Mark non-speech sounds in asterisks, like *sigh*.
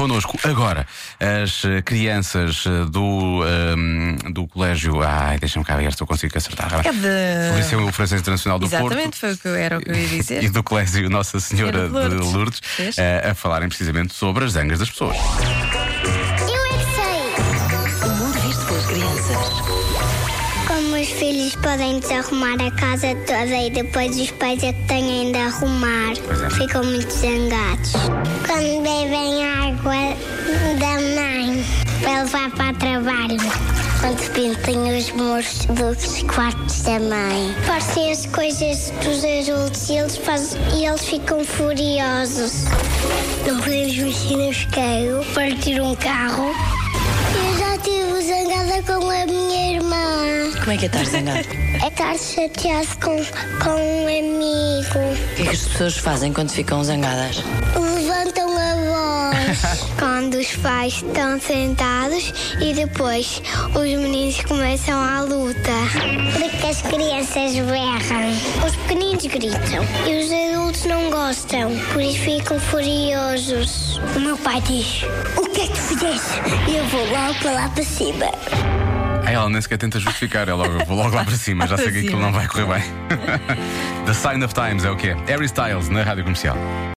connosco agora as eh, crianças eh, do, ehm, do colégio. Ai, deixa-me cá ver se eu consigo acertar. É de- Liceu Francês Internacional do Porto. Exatamente, foi o que eu, era o que eu ia dizer. *laughs* E do Colégio Nossa Senhora Senhora de de Lourdes. Lourdes, Vês? eh, a falarem precisamente sobre as zangas das pessoas. Eu é que sei! O mundo visto pelas crianças. Como os filhos podem desarrumar a casa toda e depois os pais é que têm de arrumar. É. Ficam muito zangados. Quando bebem água da mãe para levar para o trabalho. Quando pintem os muros dos quartos da mãe. Parecem as coisas dos adultos e eles, e eles ficam furiosos. Não podemos mexer no isqueiro, partir um carro. Como é que é estar zangado? *laughs* É estar chateado com, com um amigo. O que é que as pessoas fazem quando ficam zangadas? Levantam a voz. *laughs* Quando os pais estão sentados e depois os meninos começam a luta. Porque as crianças berram. Os pequeninos gritam e os adultos não gostam, por isso ficam furiosos. O meu pai diz: O que é que tu fizeste? E eu vou logo para lá para cima. Aí ela nem sequer tenta justificar, ela logo, vou logo lá para cima, já sei que aquilo não vai correr bem. *laughs* The Sign of Times é o que é. Harry Styles na rádio comercial.